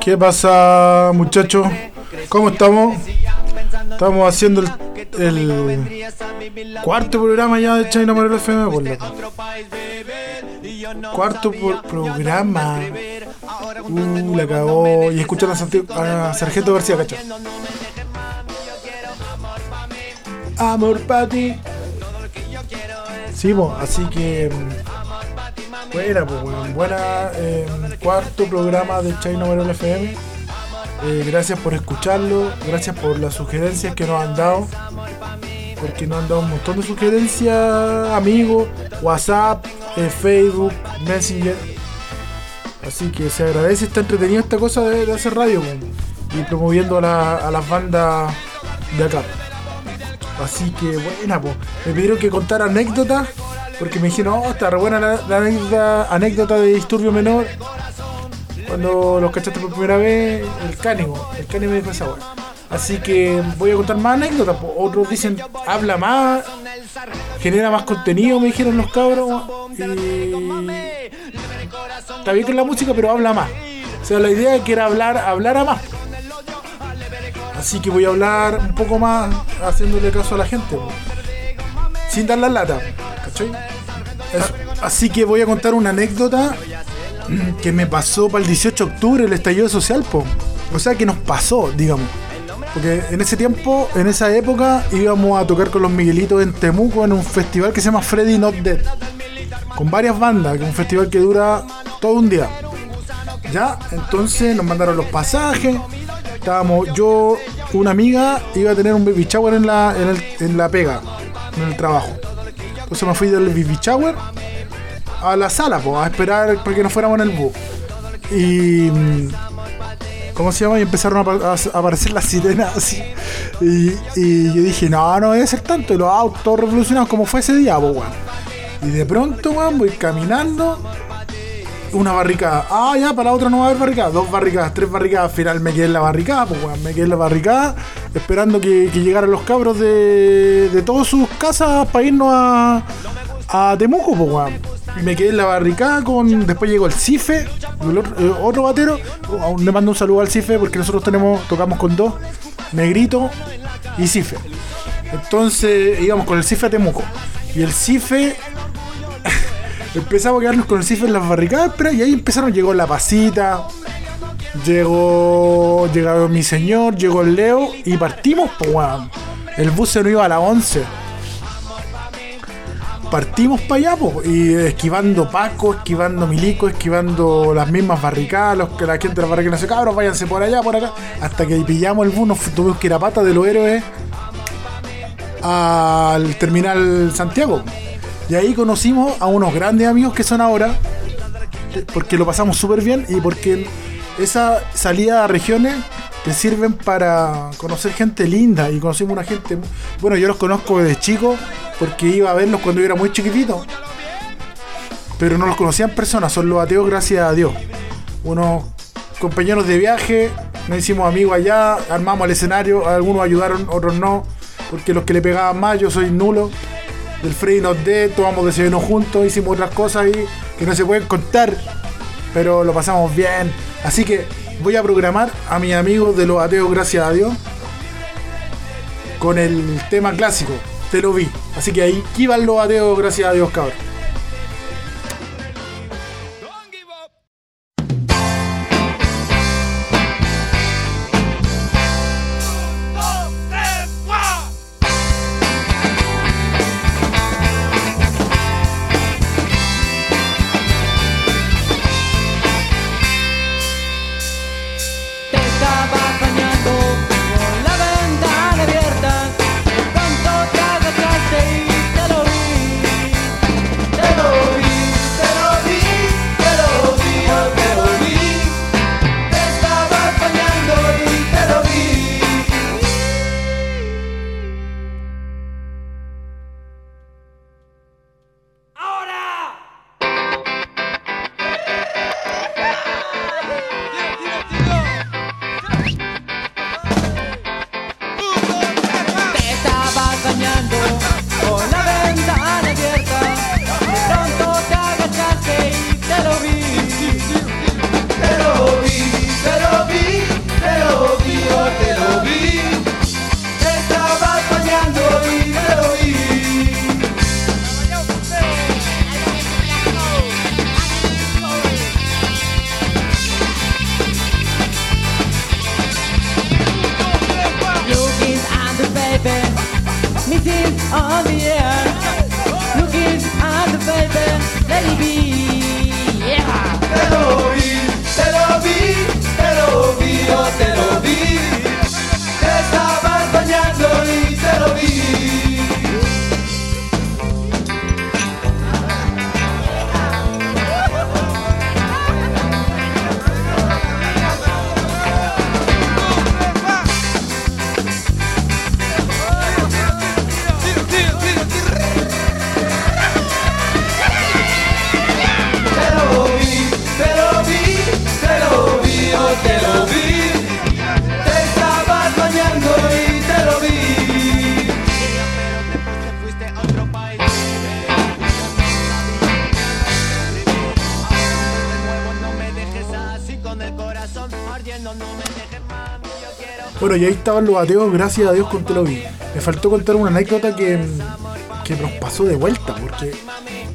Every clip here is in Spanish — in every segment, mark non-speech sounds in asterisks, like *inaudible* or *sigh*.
¿Qué pasa, muchachos? ¿Cómo estamos? Estamos haciendo el, el cuarto programa ya de China Morel FM, por loco. Cuarto por programa. Uh, la cagó. Y escuchan a, a Sargento García, cacho. Amor para ti. Sí, po, así que. Mm, Buena, pues, weón. Buena. eh, cuarto programa de China Morel FM. Eh, gracias por escucharlo, gracias por las sugerencias que nos han dado, porque nos han dado un montón de sugerencias, amigos, WhatsApp, eh, Facebook, Messenger. Así que se agradece, está entretenido esta cosa de, hacer radio y promoviendo a las bandas de acá. Así que buena, pues. Me pidieron que contara anécdotas, porque me dijeron, oh, está re buena la, anécdota, de disturbio menor cuando los cachaste por primera vez, el cánigo, el cánigo me dijo esa weá. Así que voy a contar más anécdotas. Otros dicen, habla más, genera más contenido, me dijeron los cabros. Y... Está bien con la música, pero habla más. O sea, la idea que era hablar, hablar a más. Así que voy a hablar un poco más, haciéndole caso a la gente. Sin dar la lata. Así que voy a contar una anécdota que me pasó para el 18 de octubre, el estallido social, po. O sea, que nos pasó, digamos. Porque en ese tiempo, en esa época, íbamos a tocar con los Miguelitos en Temuco en un festival que se llama Freddy Not Dead. Con varias bandas, que es un festival que dura todo un día. Ya, entonces nos mandaron los pasajes. Estábamos, yo, una amiga, iba a tener un baby shower en la, en la pega, en el trabajo. Entonces me fui del baby shower a la sala, po, a esperar para que nos fuéramos en el bus. Y. mm, ¿Cómo se llama? Y empezaron a, apa- a aparecer las sirenas así. Y, y yo dije, no, no debe ser tanto. Y los autos revolucionados como fue ese día, weón. Y de pronto, weón, voy caminando. Una barricada. Ah, ya, para la otra no va a haber barricada. Dos barricadas, tres barricadas. Al final me quedé en la barricada, pues, weón. Me quedé en la barricada esperando que, llegaran los cabros de, de todas sus casas para irnos a, a Temuco, pues, weón. Me quedé en la barricada con. Después llegó el CIFE, el otro, eh, otro batero. Aún le mando un saludo al CIFE porque nosotros tenemos, tocamos con dos, Negrito y CIFE. Entonces íbamos con el CIFE a Temuco. Y el CIFE empezamos a quedarnos con el CIFE en las barricadas, pero y ahí empezaron, llegó la pasita, llegó, llegó mi señor, llegó el Leo y partimos, pues weón. El bus se nos iba a las 11. Partimos para allá, po, y esquivando Paco, esquivando Milico, esquivando las mismas barricadas, los que la gente de las barricadas dice, cabros, váyanse por allá, por acá, hasta que pillamos el bus, nos tuvimos que ir a pata de los héroes al terminal Santiago. Y ahí conocimos a unos grandes amigos que son ahora, porque lo pasamos súper bien y porque esa salida a regiones te sirven para conocer gente linda y conocimos una gente, bueno, yo los conozco desde chico porque iba a verlos cuando yo era muy chiquitito, pero no los conocía en persona, son los ateos gracias a Dios. Unos compañeros de viaje, nos hicimos amigos allá, armamos el escenario, algunos ayudaron, otros no, porque los que le pegaban más, yo soy nulo. Del Freddy Not Dead, tomamos desayuno juntos, hicimos otras cosas ahí que no se pueden contar, pero lo pasamos bien. Así que voy a programar a mis amigos de los ateos, gracias a Dios, con el tema clásico, te lo vi. Así que ahí, van los ateos, gracias a Dios, cabrón. Bueno, y ahí estaban los ateos, gracias a Dios con lo vi. Me faltó contar una anécdota que, que nos pasó de vuelta, porque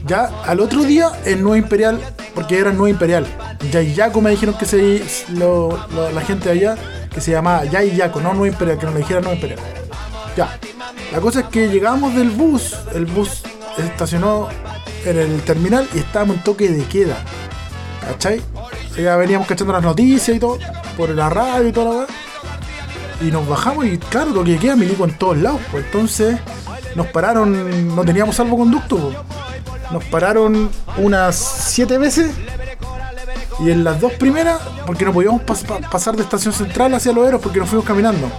ya al otro día en Nueva Imperial, porque era Nueva Imperial, Yayaco me dijeron que se, lo- lo- la gente de allá, que se llamaba Yayaco, no Nueva Imperial, que nos dijera Nueva Imperial. Ya, la cosa es que llegamos del bus, el bus estacionó en el terminal y estábamos en toque de queda. ¿Cachai? Ya veníamos cachando las noticias y todo, por la radio y toda la weá. Y nos bajamos y claro, lo que queda milico en todos lados. Pues entonces nos pararon, no teníamos salvoconducto. pues. Nos pararon unas siete veces. Y en las dos primeras, porque no podíamos pas- pa- pasar de estación central hacia los Eros porque nos fuimos caminando.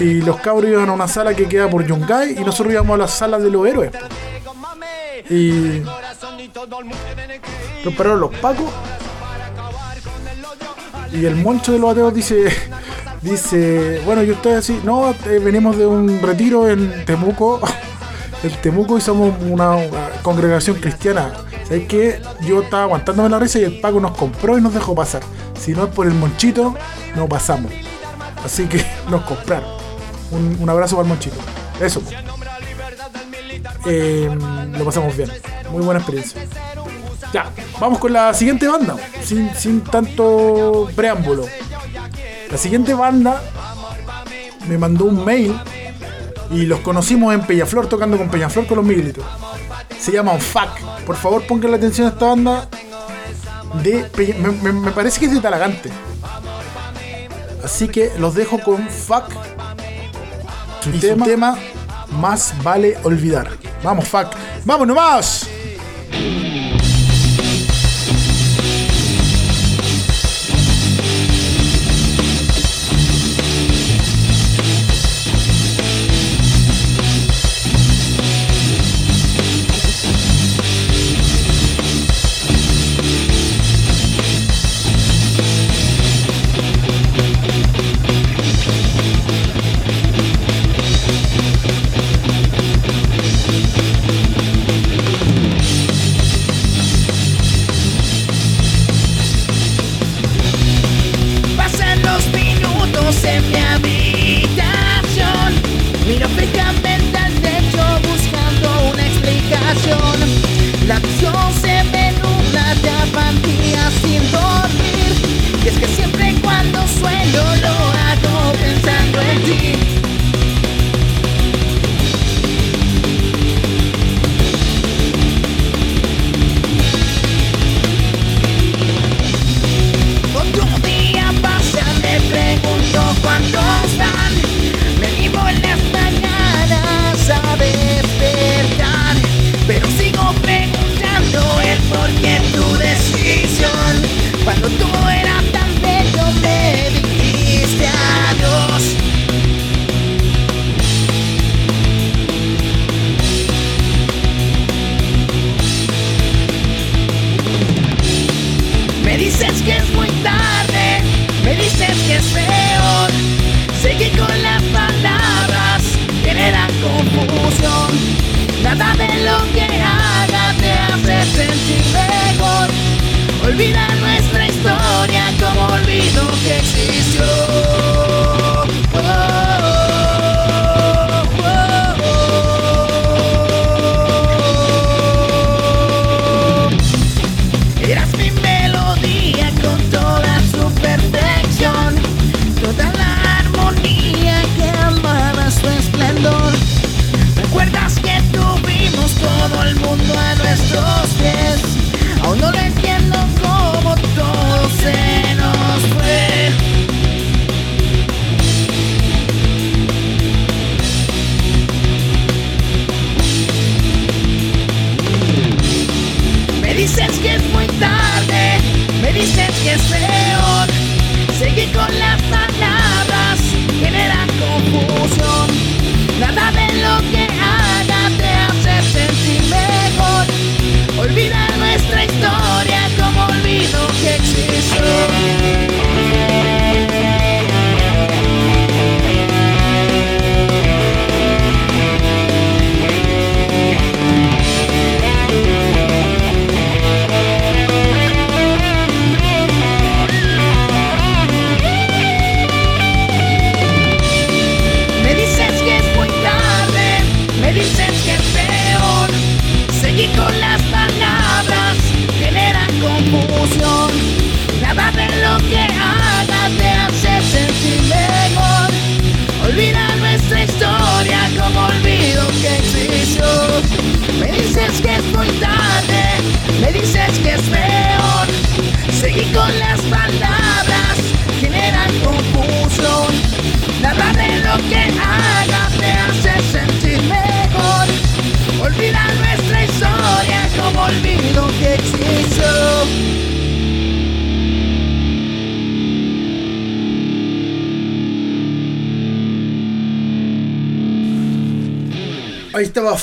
Y los cabros iban a una sala que queda por Yungay y nosotros íbamos a la sala de los héroes. Y nos pararon los pacos y el moncho de los ateos dice, dice, bueno, y ustedes así, no, eh, venimos de un retiro en Temuco, *laughs* en Temuco y somos una, congregación cristiana. ¿Sabes qué? Yo estaba aguantándome la risa y el Paco nos compró y nos dejó pasar. Si no es por el monchito, no pasamos. Así que *laughs* nos compraron. Un, un abrazo para el monchito. Eso. Eh, lo pasamos bien. Muy buena experiencia. Ya, vamos con la siguiente banda, sin, sin tanto preámbulo. La siguiente banda me mandó un mail y los conocimos en Peñaflor tocando con Peñaflor con los Miguelitos. Se llaman FAC. Por favor, pongan la atención a esta banda. De Peña- me, me- me parece que es de Talagante. Así que los dejo con FAC. y su tema Más vale olvidar. Vamos, FAC. ¡Vamos nomás!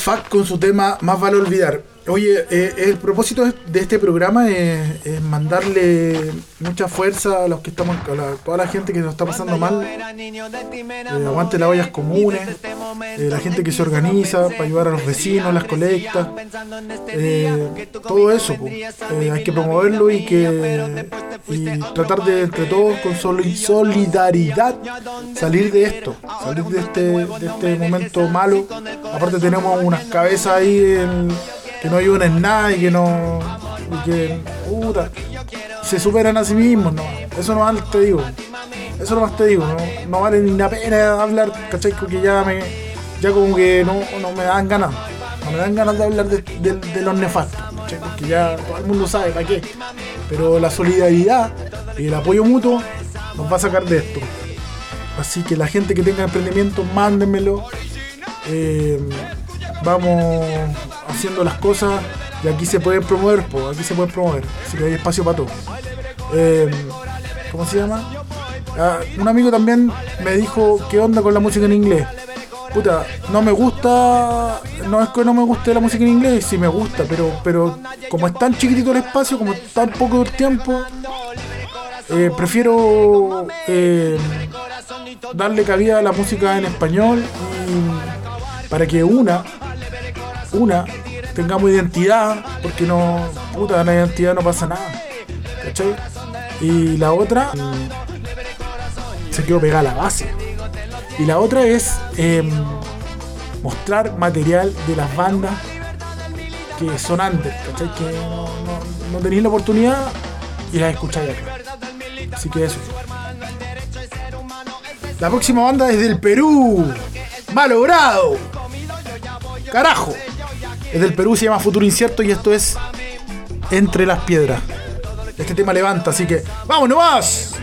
Ahí estaba Fac con su tema Más vale olvidar. Oye, eh, el propósito de este programa es mandarle mucha fuerza a los que estamos, a la- toda la gente que nos está pasando mal. Eh, aguante las ollas comunes, eh, la gente que se organiza para ayudar a los vecinos, las colectas, eh, todo eso. hay que promoverlo y que y tratar de entre todos con soli- solidaridad salir de esto, salir de este, de este momento malo. Aparte tenemos unas cabezas ahí en- que no ayudan en nada y que no y que se superan a sí mismos, no. Eso nomás te digo. Eso nomás te digo, no, no vale ni la pena hablar, ¿cachai? Porque ya me ya como que no, no me dan ganas. No me dan ganas de hablar de los nefastos, ¿cachai? Porque ya todo el mundo sabe para qué. Pero la solidaridad y el apoyo mutuo nos va a sacar de esto. Así que la gente que tenga emprendimiento, mándenmelo. Eh, vamos haciendo las cosas y aquí se pueden promover, po, aquí se pueden promover. Así que hay espacio para todo. Eh, ¿Cómo se llama? Ah, un amigo también me dijo qué onda con la música en inglés. Puta, no me gusta, no es que no me guste la música en inglés, sí me gusta, pero, pero como es tan chiquitito el espacio, como tan poco el tiempo, eh, prefiero eh, darle cabida a la música en español y para que una, una, tengamos identidad, porque no, puta, la identidad no pasa nada. Y la otra, se quedó pegada a la base. Y la otra es em, mostrar material de las bandas que son ¿cachai? Que no, no, no tenéis la oportunidad y las escucháis acá. Así que eso. La próxima banda es del Perú. Malogrado. Carajo. Es del Perú, se llama Futuro Incierto y esto es Entre las Piedras. Este tema levanta, así que ¡vamos nomás!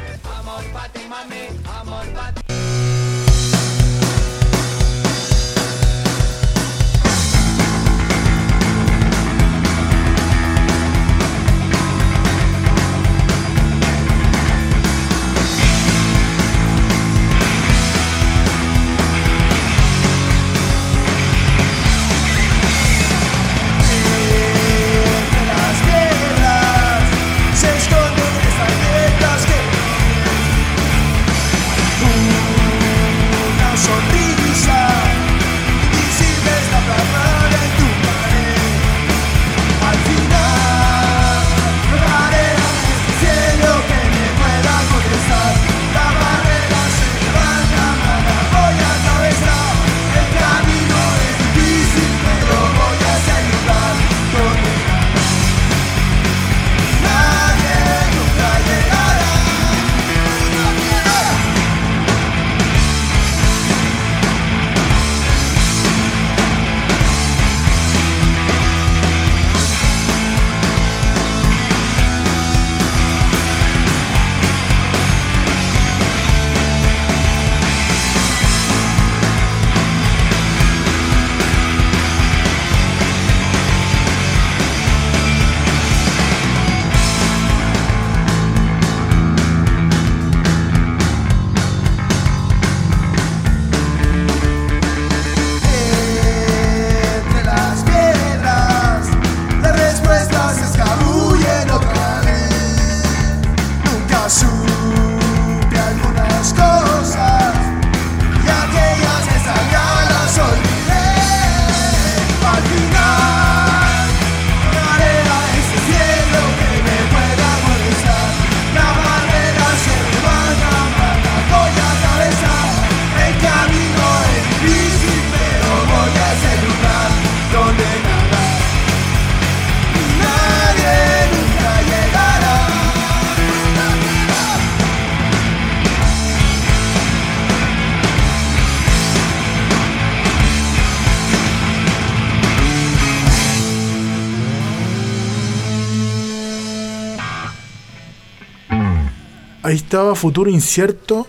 Ahí estaba Futuro Incierto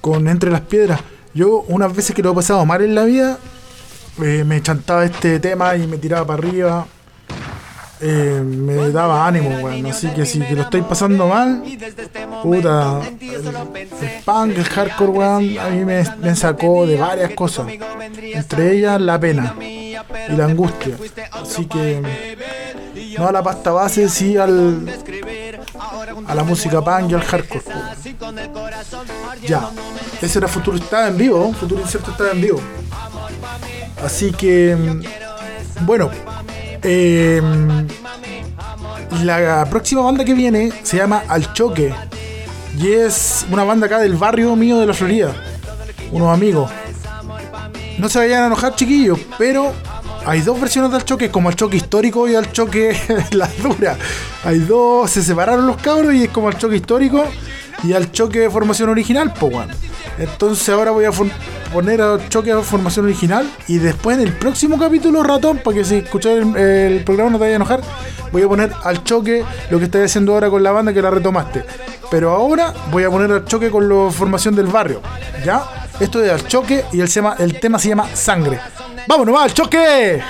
con Entre las Piedras. Yo unas veces que lo he pasado mal en la vida, eh, me chantaba este tema y me tiraba para arriba. Eh, me daba ánimo, weón. Así que si que lo estoy pasando mal, puta, el, el punk, el hardcore, weón, a mí me, me sacó de varias cosas. Entre ellas la pena. y la angustia. Así que no a la pasta base, sí al, a la música punk y al hardcore. Ya, ese era Futuro, estaba en vivo, Futuro Incierto estaba en vivo. Así que, mm, bueno, eh, la próxima banda que viene se llama Al Choque y es una banda acá del barrio mío de la Florida, unos amigos. No se vayan a enojar, chiquillos, pero hay dos versiones del choque, como el choque histórico y el choque *laughs* la dura. Hay dos, se separaron los cabros y es como el choque histórico y al choque de formación original, pues bueno. Entonces ahora voy a poner al choque de formación original y después en el próximo capítulo, ratón, para que si escuchas el, programa no te vaya a enojar, voy a poner al choque lo que estoy haciendo ahora con la banda que la retomaste. Pero ahora voy a poner al choque con la formación del barrio, ¿ya? Esto es al choque y el, tema, el tema se llama Sangre. ¡Vámonos, al choque!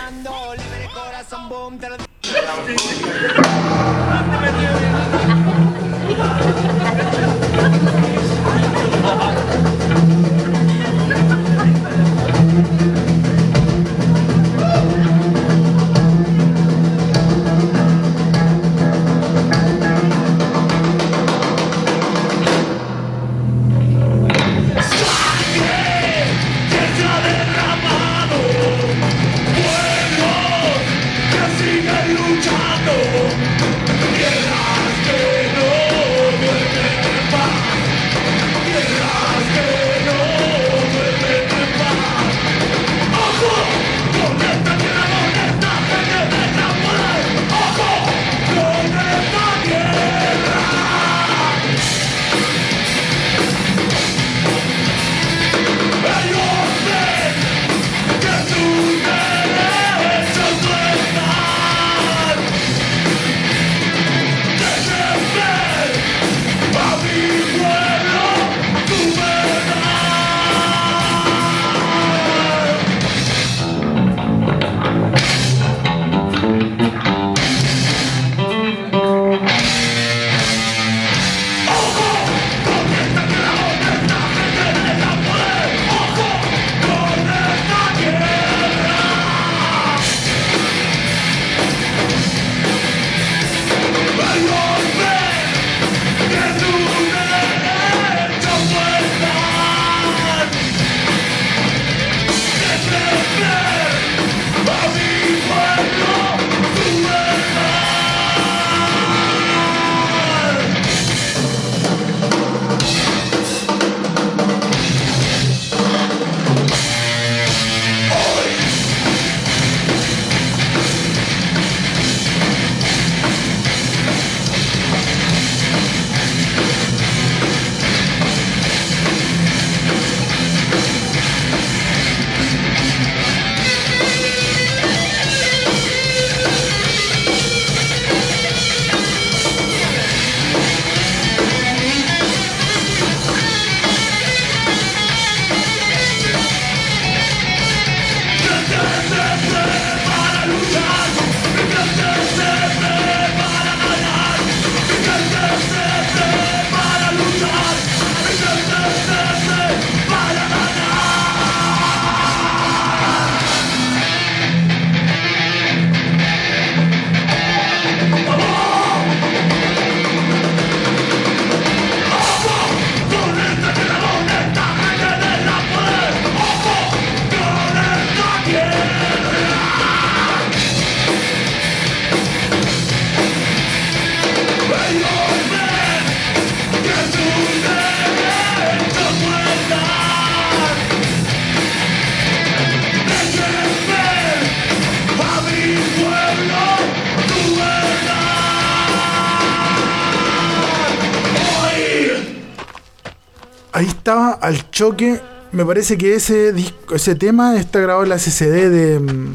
Choque. Me parece que ese disco, ese tema está grabado en la SCD de mm,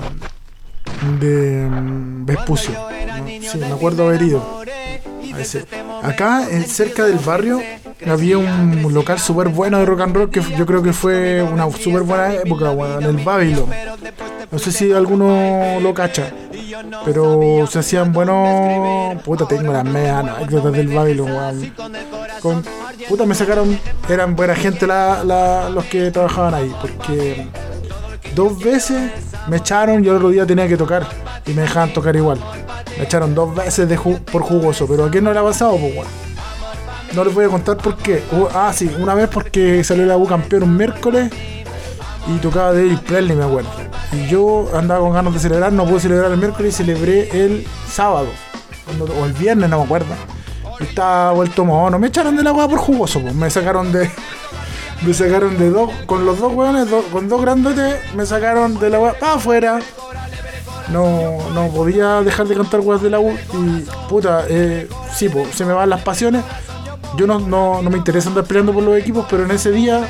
de mm, Vespucio. ¿no? Sí, me acuerdo haber ido. a ese. Acá, en, cerca del barrio, había un local súper bueno de rock and roll que yo creo que fue una súper buena época, weón, el Babylon. No sé si alguno lo cacha. Pero se hacían buenos. Puta, tengo las medias anécdotas del Babylon, weón. Con, puta, me sacaron. Eran buena gente los que trabajaban ahí. Porque dos veces me echaron y el otro día tenía que tocar. Y me dejaban tocar igual. Me echaron dos veces por jugoso. Pero ¿a quién no le ha pasado? Pues. No les voy a contar por qué. Ah, sí, una vez porque salió la U campeón un miércoles y tocaba David Presley, me acuerdo. Y yo andaba con ganas de celebrar, no pude celebrar el miércoles y celebré el sábado. o el viernes, no me acuerdo. Estaba vuelto mono. Me echaron de la weá por jugoso, pues. Me sacaron de. Me sacaron de dos. Con los dos weones, dos- con dos grandotes, me sacaron de la weá para afuera. No, no podía dejar de cantar weas de la U. Y puta, eh, sí, pues, se me van las pasiones. Yo no, no, no me interesa andar peleando por los equipos, pero en ese día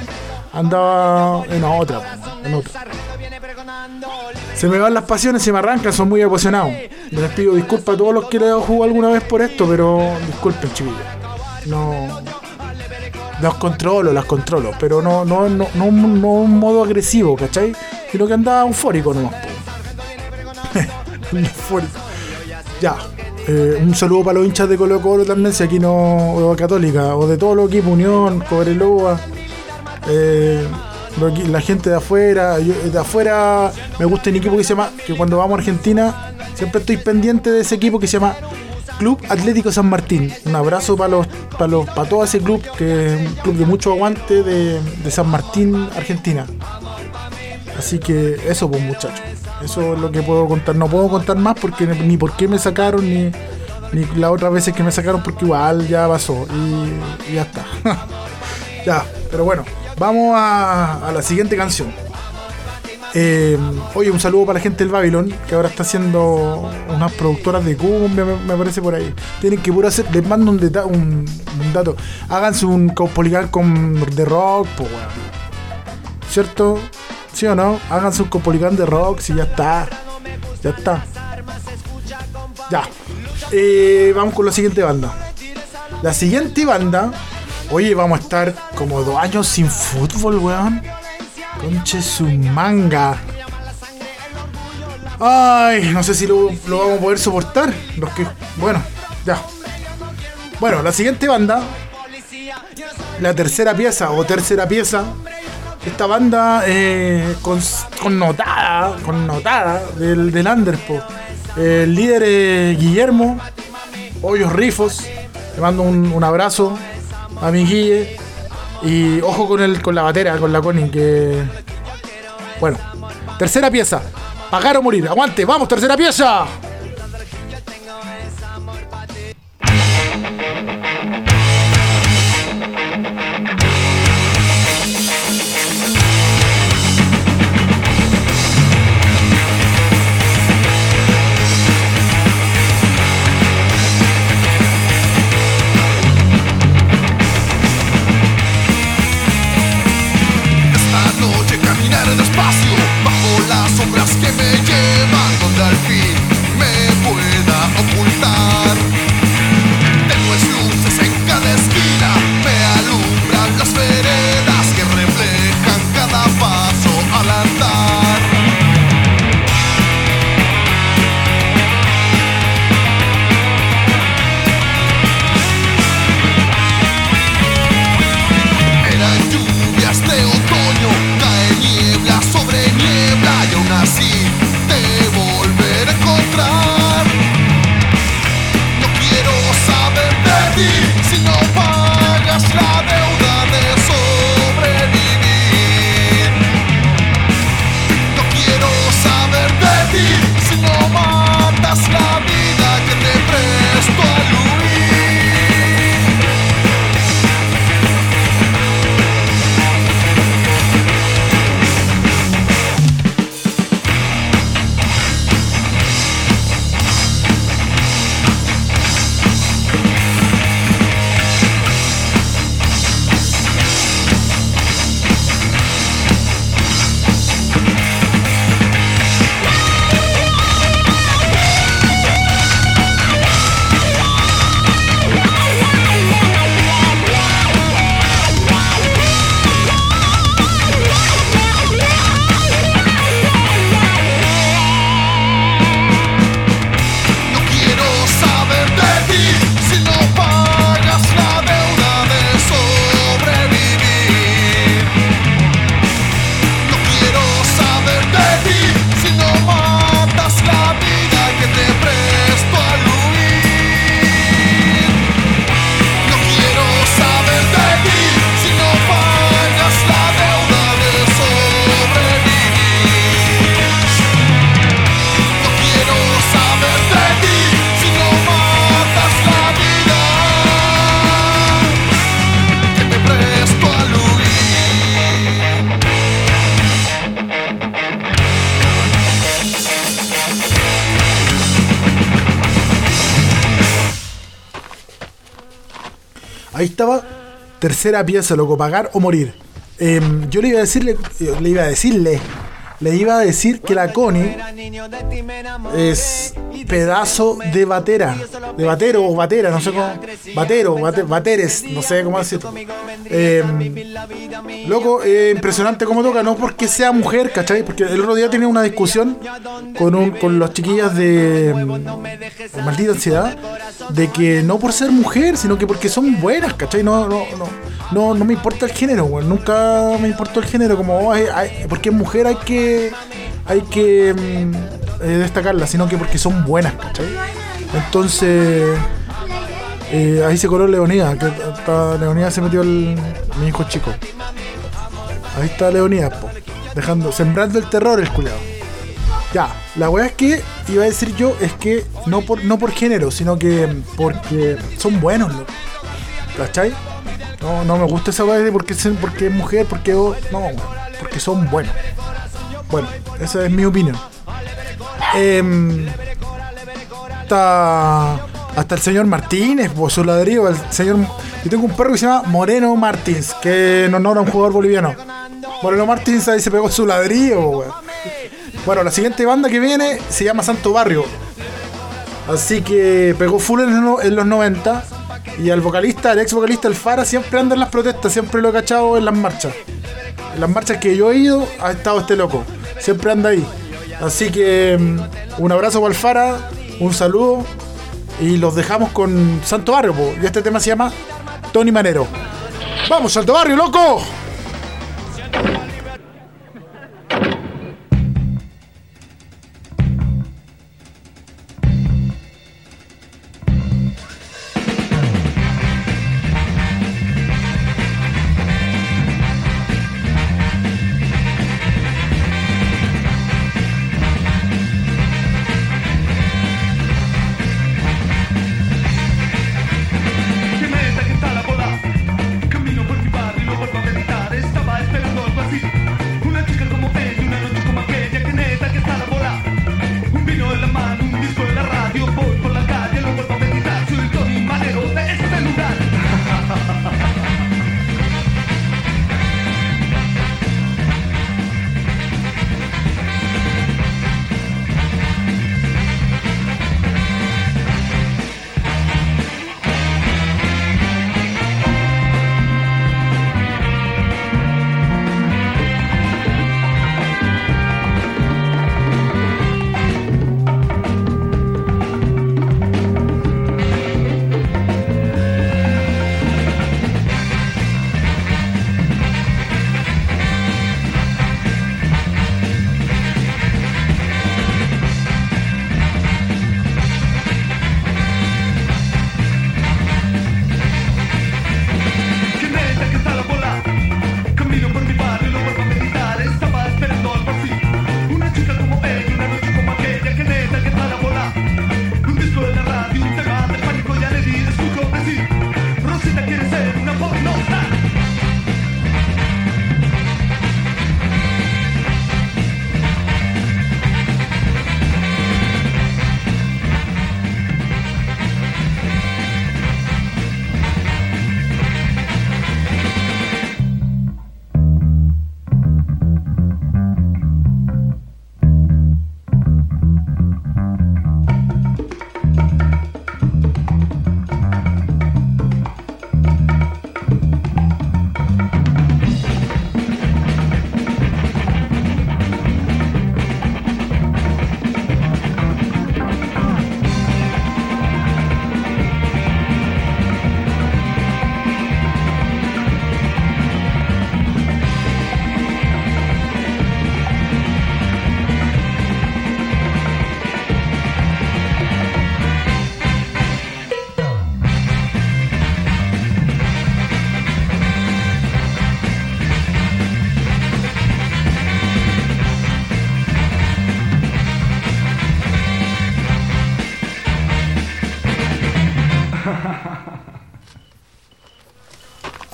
andaba en otra, en otra. Se me van las pasiones, se me arrancan, son muy apasionados. Les pido disculpas a todos los que le he dado alguna vez por esto, pero disculpen, chiquillos. No. Los controlo, las controlo, pero no, no, no, no, no un modo agresivo, ¿cachai? Sino que andaba eufórico nomás. *laughs* eufórico. Ya. Eh, un saludo para los hinchas de Colo Colo también, si aquí no, o Católica, o de todos los equipos, Unión, Cobreloa, eh, la gente de afuera, de afuera me gusta un equipo que se llama, que cuando vamos a Argentina, siempre estoy pendiente de ese equipo que se llama Club Atlético San Martín. Un abrazo para los, para los, para todo ese club, que es un club de mucho aguante de, de San Martín, Argentina. Así que eso pues muchachos. Eso es lo que puedo contar. No puedo contar más porque ni por qué me sacaron ni, ni las otras veces que me sacaron porque igual ya pasó y ya está. *laughs* ya, pero bueno, vamos a, la siguiente canción. Eh, oye, un saludo para la gente del Babylon, que ahora está haciendo unas productoras de cumbia, me, parece por ahí. Tienen que puro hacer, les mando un, deta- un, dato. Háganse un Caupolicán con de rock. ¿Cierto? ¿Sí o no? Háganse un Caupolicán de rock, si ya está. Ya está. Ya. Eh, vamos con la siguiente banda. La siguiente banda. Oye, vamos a estar como dos años sin fútbol, weón. Conche su manga. Ay, no sé si lo, vamos a poder soportar. Los que. Bueno, ya. Bueno, la siguiente banda. La tercera pieza o tercera pieza. Esta banda eh, con, connotada, connotada del, del. El líder es Guillermo, Hoyos Rifos. Le mando un abrazo a mi Guille. Y ojo con el, con la batera, con la Connie, que. Bueno. Tercera pieza. Pagar o morir. Aguante, vamos, tercera pieza. Tercera pieza, loco, pagar o morir. Em, yo le iba a decirle, le iba a decirle, le iba a decir que la Connie es pedazo de batera, de batero o batera, no sé cómo, batero, bate- bateres, no sé cómo decirlo. Em, loco, eh, impresionante cómo toca, no porque sea mujer, ¿cachai? Porque el otro día tenía una discusión con, un, con las chiquillas de mm, Maldita Ansiedad, de que no por ser mujer, sino que porque son buenas, ¿cachai? No, no, no, no, no me importa el género, weón. Nunca me importó el género, como, oh, porque es mujer hay que, hay que mm, eh, destacarla, sino que porque son buenas, ¿cachai? Entonces, eh, ahí se coló Leonidas, que hasta Leonidas se metió el, mi hijo chico. Ahí está Leonidas, dejando, sembrando el terror el culeado. Ya, la weá es que iba a decir yo es que no por, no por género, sino que porque son buenos, loco. ¿Cachai? No, no me gusta esa weá de porque, porque es mujer, porque oh, no, porque son buenos. Bueno, esa es mi opinión. Em, hasta, el señor Martínez, por su ladrillo, el señor. Yo tengo un perro que se llama Moreno Martins, que en honor a un jugador boliviano. Moreno Martins ahí se pegó su ladrillo, weón. Bueno, la siguiente banda que viene se llama Santo Barrio. Así que pegó full en los 90. Y al vocalista, al ex vocalista, el Fara, siempre anda en las protestas, siempre lo he cachado en las marchas. En las marchas que yo he ido, ha estado este loco. Siempre anda ahí. Así que mm, un abrazo para un saludo. Y los dejamos con Santo Barrio, y este tema se llama Tony Manero. ¡Vamos, Santo Barrio, loco!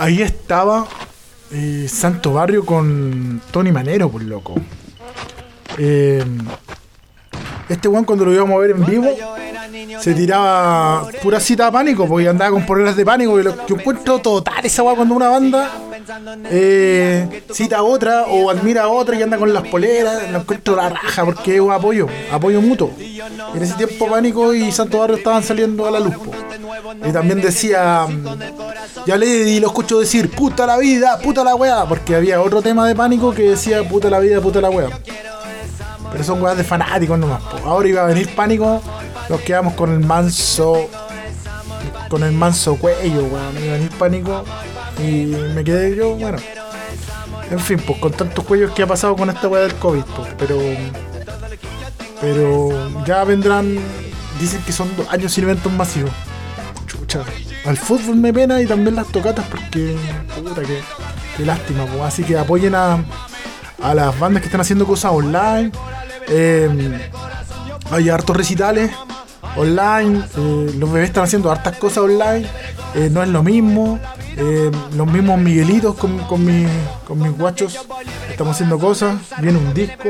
Ahí estaba eh, Santo Barrio con Tony Manero, por loco. Eh, este weón cuando lo íbamos a ver en vivo, se tiraba pura cita a pánico, porque andaba con poleras de pánico. Y lo, yo encuentro total esa weá cuando una banda eh, cita a otra o admira a otra y anda con las poleras. Lo encuentro la raja, porque es un apoyo, apoyo mutuo. En ese tiempo Pánico y Santo Barrio estaban saliendo a la luz. po. Y también decía, ya le y lo escucho decir, puta la vida, puta la weá, porque había otro tema de Pánico que decía, puta la vida, puta la weá. Pero son weas de fanáticos nomás. Ahora iba a venir pánico. Nos quedamos con el manso. Con el manso cuello, weón. Iba a venir pánico. Y me quedé yo, bueno. En fin, pues con tantos cuellos que ha pasado con esta wea del COVID, pues. Pero. Pero ya vendrán. Dicen que son dos años sin eventos masivos. Al fútbol me pena y también las tocatas porque. Puta que. Qué lástima. Así que apoyen a a las bandas que están haciendo cosas online. Eh, hay hartos recitales online. eh, los bebés están haciendo hartas cosas online. eh, no es lo mismo. eh, los mismos Miguelitos con, con, mis, con mis guachos. Estamos haciendo cosas. Viene un disco.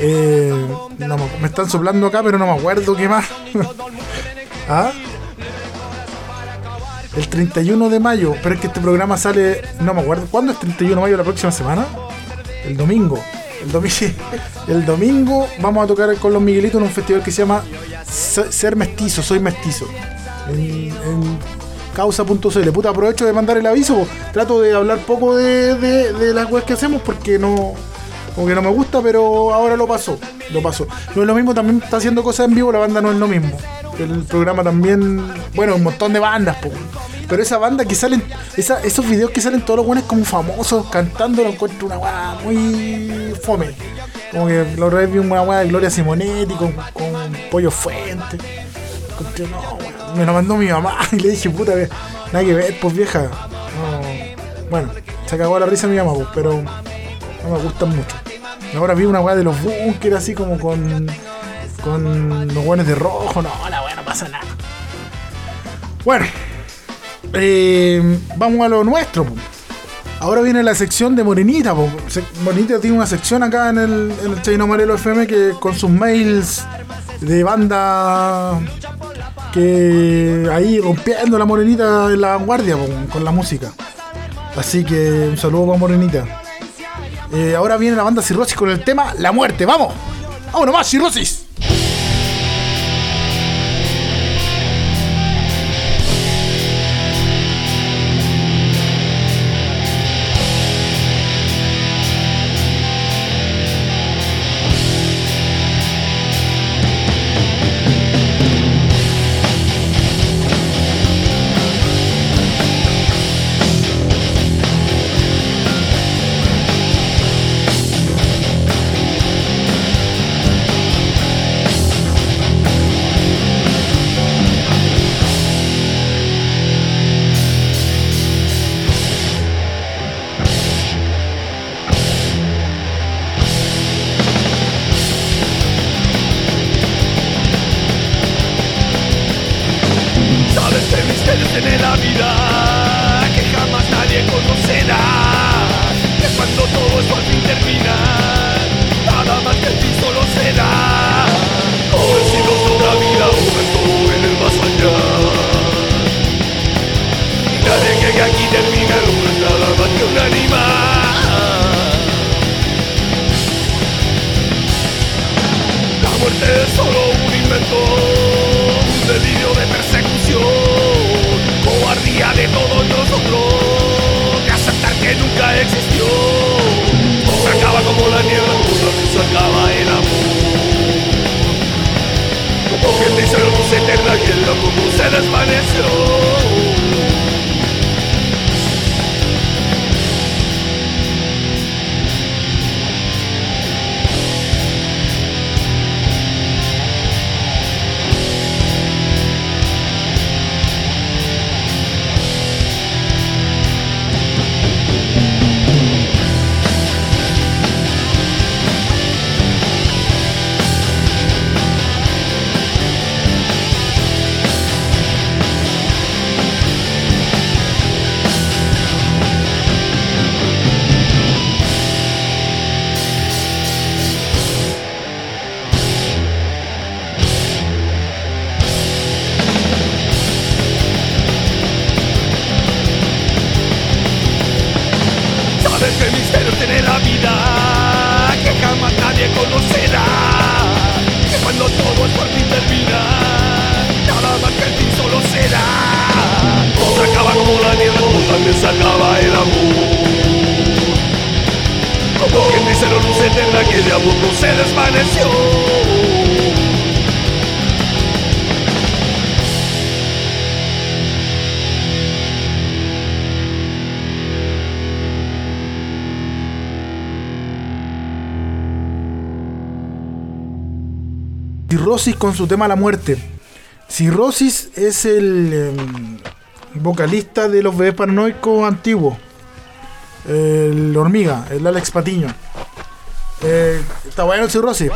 Eh, no me están soplando acá, pero no me acuerdo qué más. *laughs* ¿Ah? El 31 de mayo, pero es que este programa sale, no me acuerdo, ¿cuándo es 31 de mayo la próxima semana? El domingo. El, domi- *laughs* el domingo vamos a tocar con los Miguelitos en un festival que se llama Se- Ser Mestizo, Soy Mestizo. En, en causa.cl. Puta, aprovecho de mandar el aviso. Trato de hablar poco de, de- de las webs que hacemos porque no. Como que no me gusta, pero ahora lo pasó. Lo pasó. No es lo mismo, también está haciendo cosas en vivo, la banda no es lo mismo. El programa también. Bueno, un montón de bandas, po. Pero esa banda que salen. esa- esos videos que salen todos los buenos como famosos cantando, lo encuentro una weá muy fome. Como que la otra vi una weá de Gloria Simonetti con, con Pollo Fuente. No, me lo mandó mi mamá *laughs* y le dije, puta, nada que ver, pues vieja. No. Bueno, se cagó la risa mi mamá, pues, pero no me gustan mucho. Ahora vi una weá de los bunkers así como con. con los weones de rojo. No, la weá no pasa nada. Bueno, eh, vamos a lo nuestro. Ahora viene la sección de Morenita. Morenita tiene una sección acá en el, en el Chino Amarelo FM que con sus mails de banda que ahí rompiendo la Morenita en la vanguardia con la música. Así que un saludo para Morenita. Eh, ahora viene la banda Cirrosis con el tema La Muerte. ¡Vamos! ¡Vámonos más, Cirrosis! Eterna y el loco se desvaneció. Con su tema La Muerte. Cirrosis es el em, vocalista de los bebés paranoicos antiguos. El hormiga, el Alex Patiño. Eh, está bueno el cirrosis,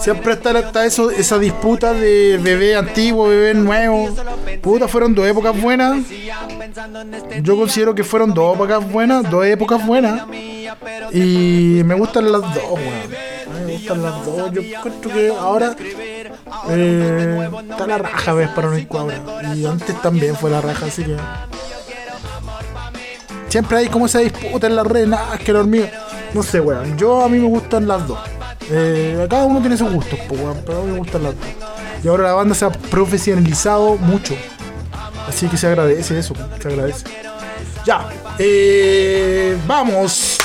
siempre está, está eso, esa disputa de bebé antiguo, bebé nuevo. Puta, fueron dos épocas buenas. Yo considero que fueron dos épocas buenas, dos épocas buenas. Y me gustan las dos, weón. Me gustan las dos. Yo encuentro que ahora eh, está la raja, ves, para un ahora. Y antes también fue la raja, así que. Siempre hay como esa disputa en la red, nada, es que la hormiga. No sé, weón. Yo a mí me gustan las dos. Eh, cada uno tiene sus gustos, weón, pero a mí me gustan las dos. Y ahora la banda se ha profesionalizado mucho. Así que se agradece eso, se agradece. Ya, eh, vamos.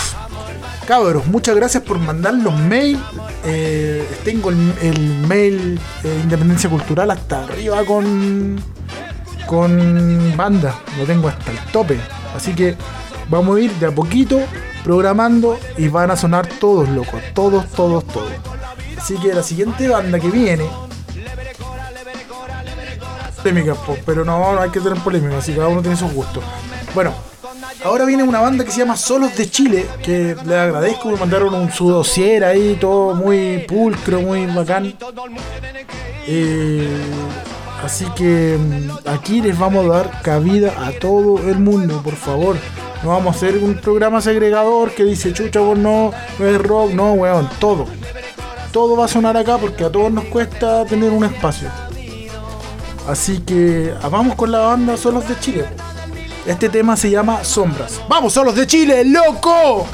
Cabros, muchas gracias por mandar los mails. Eh, tengo el, mail eh, Independencia Cultural hasta arriba con, con banda. Lo tengo hasta el tope. Así que vamos a ir de a poquito programando y van a sonar todos locos. Todos, todos, todos. Así que la siguiente banda que viene. Polémica, po, pero no, hay que tener polémica, así cada uno tiene sus gustos. Bueno, ahora viene una banda que se llama Solos de Chile, que les agradezco, me mandaron un su dossier ahí, todo muy pulcro, muy bacán. Eh, así que mm, aquí les vamos a dar cabida a todo el mundo, por favor. No vamos a hacer un programa segregador que dice, chucha, vos no, no es rock, no, weón, todo. Todo va a sonar acá porque a todos nos cuesta tener un espacio. Así que ah, vamos con la banda Solos de Chile. Este tema se llama Sombras. ¡Vamos, Solos de Chile, loco!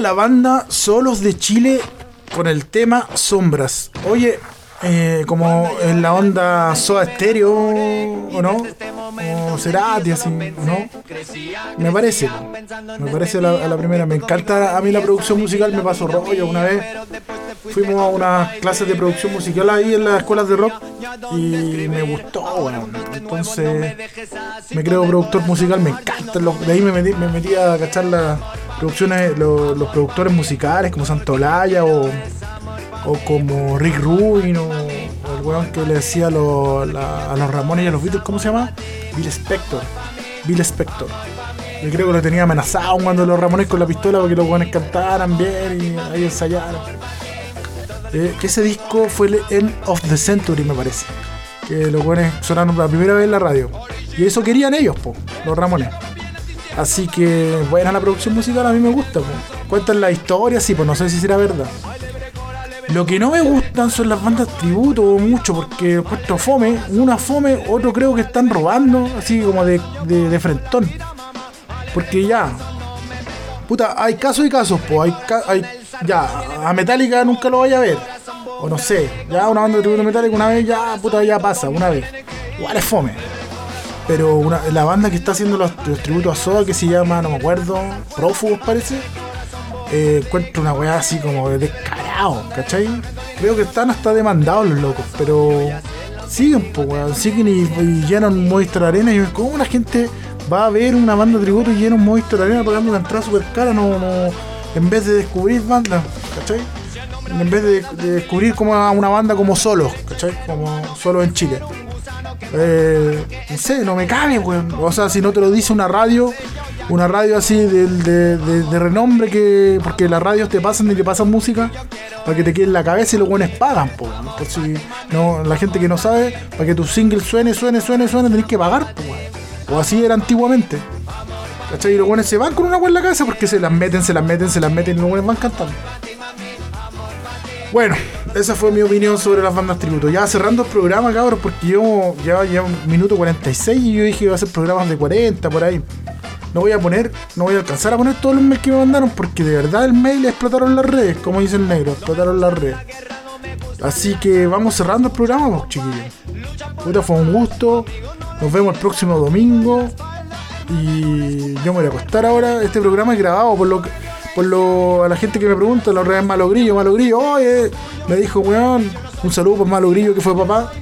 La banda Solos de Chile con el tema Sombras. Oye, eh, como en la onda Soda Stereo, ¿o no? O Cerati, así, ¿no? Me parece, me parece la, a la primera. Me encanta a mí la producción musical, me pasó rollo. Una vez fuimos a unas clases de producción musical ahí en las escuelas de rock y me gustó, weón. Entonces me creo productor musical, me encanta. De ahí me metí, me metí a cachar las producciones, los, productores musicales como Santolaya o, o como Rick Rubin o, el weón que le decía a los, la- a los Ramones y a los Beatles, ¿cómo se llama? Bill Spector. Bill Spector. Yo creo que lo tenía amenazado cuando los Ramones con la pistola porque los weones cantaran bien y ahí ensayaran. Eh, que ese disco fue el End of the Century, me parece. Que los buenos sonaron por la primera vez en la radio. Y eso querían ellos, po, los Ramones. Así que, buena la producción musical, a mí me gusta, po. Cuentan la historia, sí, pues no sé si será verdad. Lo que no me gustan son las bandas tributo mucho, porque puesto fome, una fome, otro creo que están robando, así como de, de, de frentón. Porque ya, Puta, hay casos y casos, pues. Hay, hay, ya, a Metallica nunca lo vaya a ver. O no sé, ya una banda de tributo Metallica una vez, ya, puta, ya pasa, una vez. Igual es fome. Pero una- la banda que está haciendo los, tributos a Soda, que se llama, no me acuerdo, Prófugos parece, eh, una weá así como de descarado, ¿cachai? Creo que están hasta demandados los locos, pero siguen, pues, weón, siguen y, y llenan Movistar Arena. Y ¿cómo la gente va a ver una banda de tributo y llena un Movistar Arena pagando una entrada super cara? No, no, en vez de descubrir bandas, ¿cachai? En vez de, de descubrir como una banda como solos, ¿cachai? Como solo en Chile. Eh, no sé, no me cabe, weón. O sea, si no te lo dice una radio, una radio así de, renombre que. Porque las radios te pasan y te pasan música para que te quede en la cabeza y los buenos pagan, po. Por si no, la gente que no sabe, para que tu single suene, suene, suene, suene, tenés que pagar, po. O así era antiguamente. ¿Cachai? Y los buenos se van con una weá en la cabeza porque se las meten, se las meten, se las meten y los buenos van cantando. Bueno, esa fue mi opinión sobre las bandas tributo. Ya cerrando el programa, cabros, porque yo ya ya un minuto 46 y yo dije que iba a hacer programas de 40 por ahí. No voy a poner, no voy a alcanzar a poner todos los mails que me mandaron porque de verdad el mail explotaron las redes, como dice el negro, explotaron las redes. Así que vamos cerrando el programa, chiquillos. Puta, fue un gusto. Nos vemos el próximo domingo. Y yo me voy a acostar ahora. Este programa es grabado por lo que- por lo, a la gente que me pregunta, la otra vez Malo Grillo, Malo Grillo, oye, me dijo, weón, un saludo por Malo Grillo que fue papá.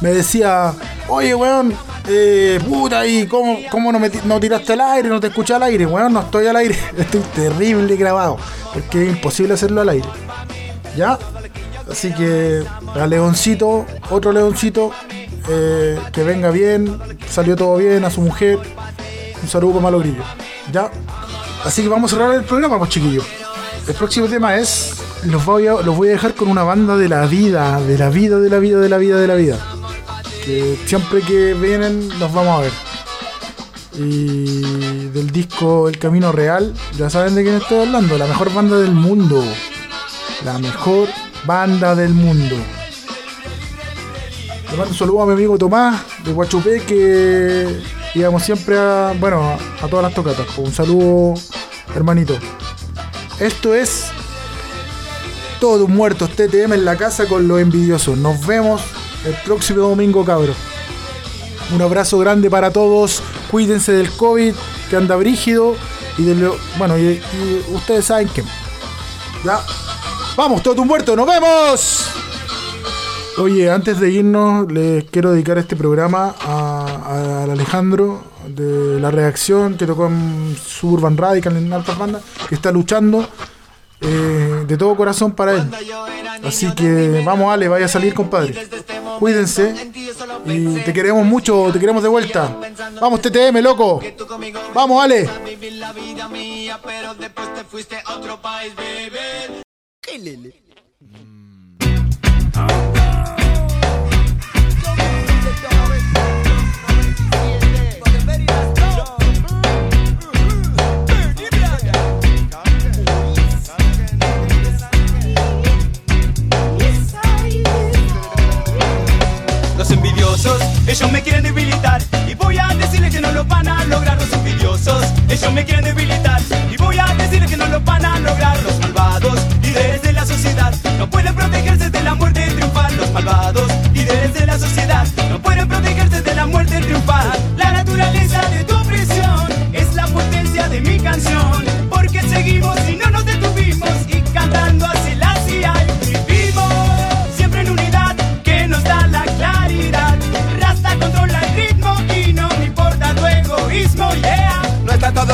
Me decía, oye, weón, eh, puta, ¿y cómo, cómo no, me, no tiraste al aire? No te escuché al aire, weón, no estoy al aire. *laughs* Estoy terrible grabado, porque es imposible hacerlo al aire. ¿Ya? Así que a Leoncito, otro Leoncito, eh, que venga bien, salió todo bien, a su mujer, un saludo con Malo Grillo. ¿Ya? Así que vamos a cerrar el programa, pues chiquillos. El próximo tema es, los voy, a, los voy a dejar con una banda de la vida, de la vida, de la vida, de la vida, de la vida. Que siempre que vienen nos vamos a ver. Y del disco El Camino Real, ya saben de quién estoy hablando, la mejor banda del mundo. La mejor banda del mundo. Le mando un saludo a mi amigo Tomás de Guachupé que íbamos siempre a, bueno, a, todas las tocatas. Un saludo, hermanito. Esto es Todos muertos TTM en la casa con los envidiosos. Nos vemos el próximo domingo, cabros. Un abrazo grande para todos. Cuídense del COVID que anda brígido. Y de lo, bueno, y, ustedes saben que. Ya. Vamos, todo un muerto, nos vemos. Oye, antes de irnos, les quiero dedicar este programa a, al Alejandro de la reacción que tocó en Suburban Radical en altas bandas, que está luchando eh, de todo corazón para él. Así que vamos, Ale, vaya a salir, compadre. Cuídense y te queremos mucho, te queremos de vuelta. Vamos, TTM, loco. Vamos, Ale. Vivir la Ellos me quieren debilitar y voy a decirles que no lo van a lograr los envidiosos. Ellos me quieren debilitar y voy a decirles que no lo van a lograr los malvados. Líderes de la sociedad no pueden protegerse de la muerte y triunfar Los malvados líderes de la sociedad no pueden protegerse de la muerte.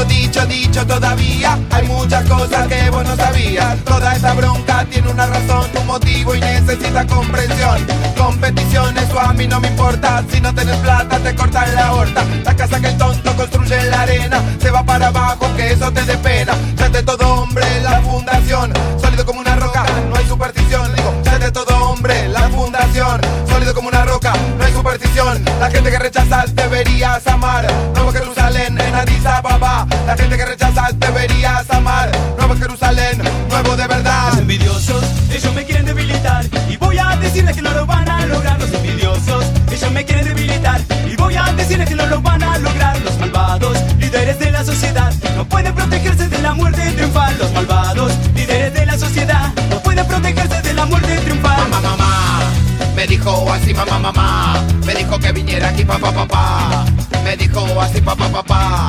Dicho todavía. Hay muchas cosas que vos no sabías. Toda esta bronca tiene una razón, un motivo y necesita comprensión. Competición, eso a mí no me importa. Si no tenés plata, te cortan la horta. La casa que el tonto construye en la arena se va para abajo, que eso te dé pena. De todo hombre, la fundación, sólido como una roca, no hay superstición. Digo, de todo hombre, la fundación, sólido como una roca, no hay superstición. La gente que rechazas deberías amar. Nuevo Jerusalén en Addis Ababa. La gente que rechazas deberías amar. Nuevo Jerusalén, nuevo de verdad. Los envidiosos, ellos me quieren debilitar Y voy a decirles que no lo van a lograr Los envidiosos, ellos me quieren debilitar Y voy a decirles que no lo van a lograr Los malvados, líderes de la sociedad No pueden protegerse de la muerte triunfal Los malvados, líderes de la sociedad No pueden protegerse de la muerte triunfal Mamá, mamá, me dijo así mamá, mamá. Me dijo que viniera aquí papá, papá. Me dijo así papá, papá.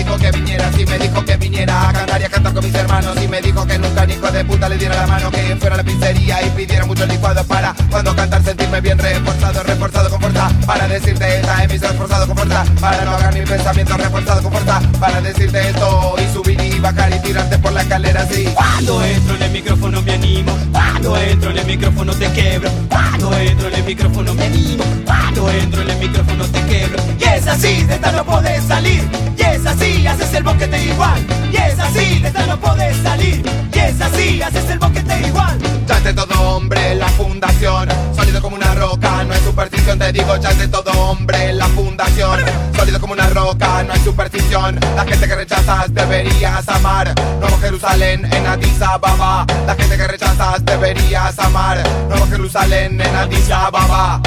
Dijo que viniera así, me dijo que viniera a cantar y a cantar con mis hermanos. Y me dijo que nunca ni hijo de puta le diera la mano, que fuera a la pizzería y pidiera mucho licuado para cuando cantar sentirme bien reforzado, reforzado con fuerza. Para decirte esta emisora reforzado con fuerza. Para no hagan mi pensamiento reforzado con fuerza. Para decirte esto y subir y bajar y tirarte por la escalera así. Cuando entro en el micrófono me animo. Cuando entro en el micrófono te quebro. Cuando entro en el micrófono me animo. Cuando entro en el micrófono te quebro. Y es así, de esta no podés salir. Y es así, haces el boquete igual. Y es así, de esta no podés salir. Y es así, haces el boquete igual. Es de todo hombre la fundación, sólido como una roca, no hay superstición, te digo es de todo hombre la fundación, sólido como una roca, no hay superstición, la gente que rechazas deberías amar, Nuevo Jerusalén en Addis Ababa, la gente que rechazas deberías amar, Nuevo Jerusalén en Addis Ababa.